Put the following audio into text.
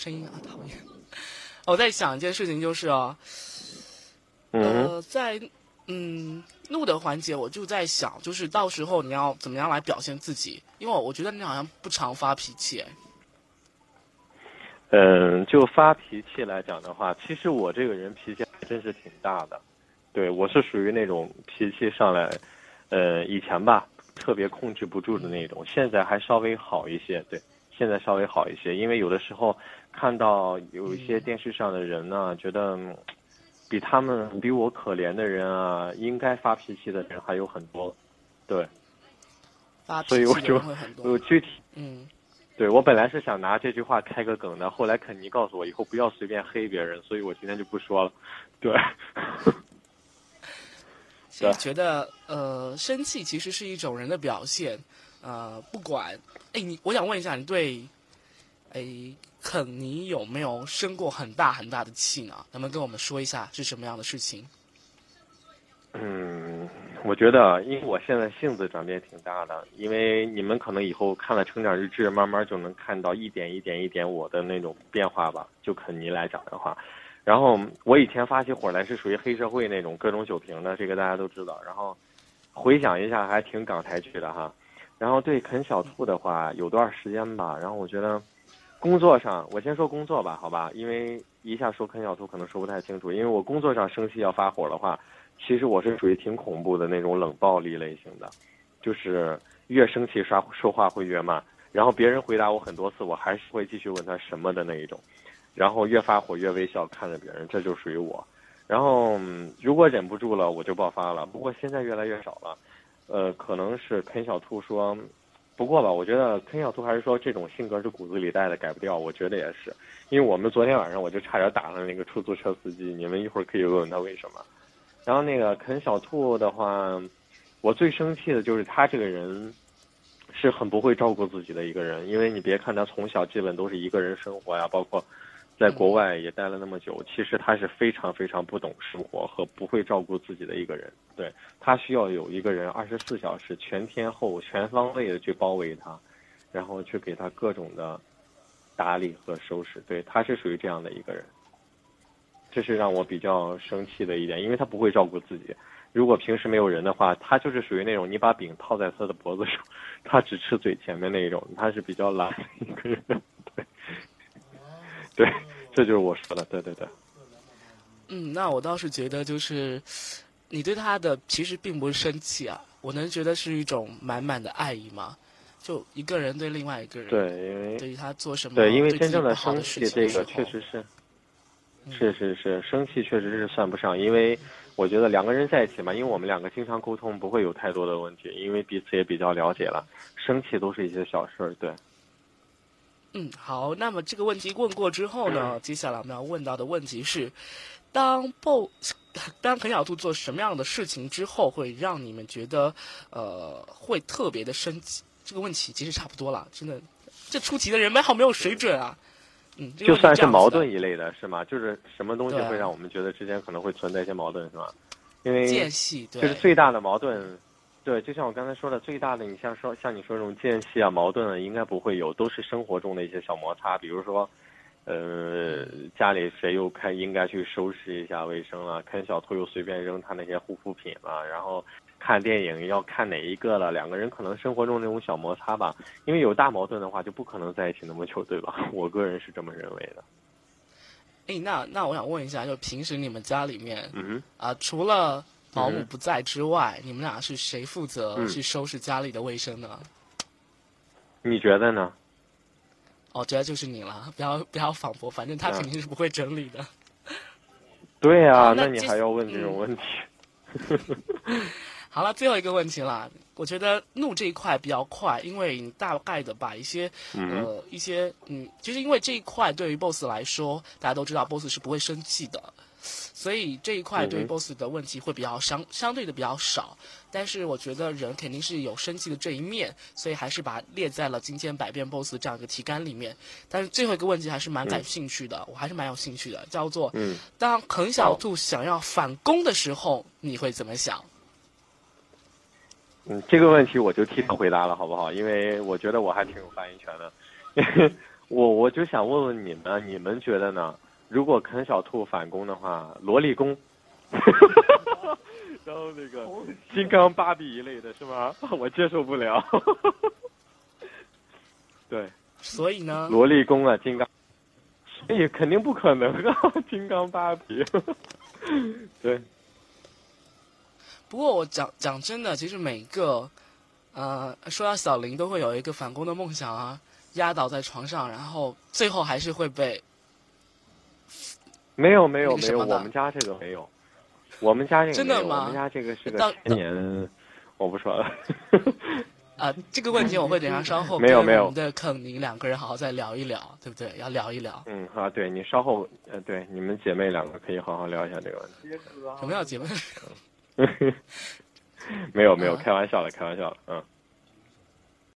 声音啊，讨厌。我在想一件事情，就是哦，嗯呃，在嗯怒的环节，我就在想，就是到时候你要怎么样来表现自己？因为我觉得你好像不常发脾气，哎嗯，就发脾气来讲的话，其实我这个人脾气还真是挺大的。对我是属于那种脾气上来，呃，以前吧特别控制不住的那种，现在还稍微好一些。对，现在稍微好一些，因为有的时候看到有一些电视上的人呢，觉得嗯比他们比我可怜的人啊，应该发脾气的人还有很多。对，发所以我就我多。具体嗯，对我本来是想拿这句话开个梗的，后来肯尼告诉我以后不要随便黑别人，所以我今天就不说了。对，其实觉得呃，生气其实是一种人的表现，呃，不管，哎，你我想问一下，你对，哎，肯尼有没有生过很大很大的气呢？能不能跟我们说一下是什么样的事情？嗯，我觉得因为我现在性子转变挺大的，因为你们可能以后看了成长日志，慢慢就能看到一点一点一点我的那种变化吧。就肯尼来讲的话，然后我以前发起火来是属于黑社会那种各种酒瓶的，这个大家都知道。然后回想一下，还挺港台剧的哈。然后对啃小兔的话，有段时间吧，然后我觉得工作上，我先说工作吧，好吧，因为一下说啃小兔可能说不太清楚，因为我工作上生气要发火的话。其实我是属于挺恐怖的那种冷暴力类型的，就是越生气刷说话会越慢，然后别人回答我很多次，我还是会继续问他什么的那一种，然后越发火越微笑看着别人，这就属于我。然后、嗯如果忍不住了，我就爆发了。不过现在越来越少了，呃，可能是肯小兔说，不过吧，我觉得肯小兔还是说这种性格是骨子里带的，改不掉。我觉得也是，因为我们昨天晚上我就差点打了那个出租车司机，你们一会儿可以问问他为什么。然后那个肯小兔的话，我最生气的就是他这个人是很不会照顾自己的一个人，因为你别看他从小基本都是一个人生活呀，包括在国外也待了那么久，其实他是非常非常不懂生活和不会照顾自己的一个人。对他需要有一个人二十四小时全天候全方位的去包围他，然后去给他各种的打理和收拾。对，他是属于这样的一个人。这是让我比较生气的一点，因为他不会照顾自己。如果平时没有人的话，他就是属于那种你把饼套在他的脖子上，他只吃嘴前面那一种，他是比较懒的一个人。对，对，这就是我说的，对对对。嗯，那我倒是觉得就是你对他的其实并不是生气啊，我能觉得是一种满满的爱意嘛。就一个人对另外一个人，对，因为对于他做什么，对，因为真正的好生气，这个确实是，嗯是是是，生气确实是算不上，因为我觉得两个人在一起嘛，因为我们两个经常沟通，不会有太多的问题，因为彼此也比较了解了，生气都是一些小事儿，对。嗯，好，那么这个问题问过之后呢，接下来我们要问到的问题是，当 BOSS 当肯小兔做什么样的事情之后，会让你们觉得呃会特别的生气？这个问题其实差不多了，真的，这出题的人们好没有水准啊。嗯，就算是矛盾一类的，是吗？就是什么东西会让我们觉得之间可能会存在一些矛盾，是吗？因为间隙，对，就是最大的矛盾，对，就像我刚才说的，最大的你像说像你说这种间隙啊、矛盾啊，应该不会有，都是生活中的一些小摩擦，比如说，呃，家里谁又开应该去收拾一下卫生了，看小偷又随便扔他那些护肤品了，然后看电影要看哪一个了，两个人可能生活中那种小摩擦吧，因为有大矛盾的话就不可能在一起那么久，对吧？我个人是这么认为的。哎，那那我想问一下，就平时你们家里面嗯啊、除了保姆嗯不在之外，你们俩是谁负责嗯去收拾家里的卫生呢？你觉得呢？哦，觉得就是你了，不要不要反驳，反正他嗯肯定是不会整理的。对呀、好那你还要问这种嗯问题？好了，最后一个问题了，我觉得怒这一块比较快，因为你大概的把一些嗯呃一些嗯，就是因为这一块对于 BOSS 来说，大家都知道 BOSS 是不会生气的，所以这一块对 BOSS 的问题会比较相相对的比较少。但是我觉得人肯定是有生气的这一面，所以还是把它列在了今天百变 BOSS 这样一个题干里面。但是最后一个问题还是蛮感兴趣的，我还是蛮有兴趣的，叫做嗯。当肯小兔想要反攻的时候，你会怎么想？嗯，这个问题我就替他回答了，好不好？因为我觉得我还挺有发言权的。我我就想问问你们，你们觉得呢？如果啃小兔反攻的话，萝莉攻，然后那个金刚芭比一类的是吗？我接受不了。对，所以呢，萝莉攻啊，金刚，所以肯定不可能啊，金刚芭比。对，不过我讲讲真的，其实每个，呃，说到小林都会有一个反攻的梦想啊，压倒在床上，然后最后还是会被。没有没有没有我们家这个没有，我们家这个，真的吗我们家这个是个当千年，我不说了。啊，这个问题我会等下稍后没有没有跟我们的肯宁两个人好好再聊一聊，对不对？要聊一聊。嗯啊，对你稍后呃，对你们姐妹两个可以好好聊一下这个问题。什么叫姐妹？没有没有，啊开玩笑的，开玩笑的，嗯。